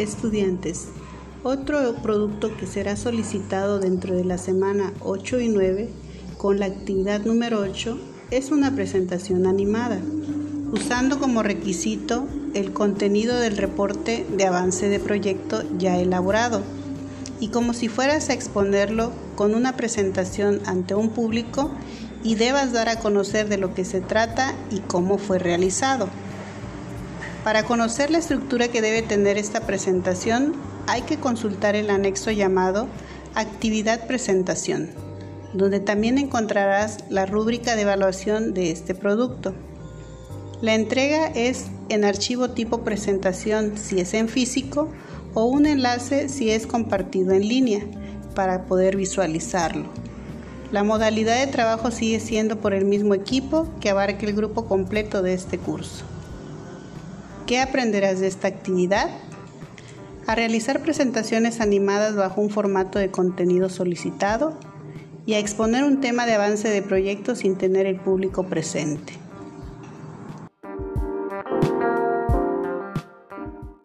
Estudiantes, otro producto que será solicitado dentro de la semana 8 y 9 con la actividad número 8 es una presentación animada, usando como requisito el contenido del reporte de avance de proyecto ya elaborado y como si fueras a exponerlo con una presentación ante un público y debas dar a conocer de lo que se trata y cómo fue realizado. Para conocer la estructura que debe tener esta presentación, hay que consultar el anexo llamado Actividad Presentación, donde también encontrarás la rúbrica de evaluación de este producto. La entrega es en archivo tipo presentación si es en físico o un enlace si es compartido en línea para poder visualizarlo. La modalidad de trabajo sigue siendo por el mismo equipo que abarque el grupo completo de este curso. ¿Qué aprenderás de esta actividad? A realizar presentaciones animadas bajo un formato de contenido solicitado y a exponer un tema de avance de proyecto sin tener el público presente.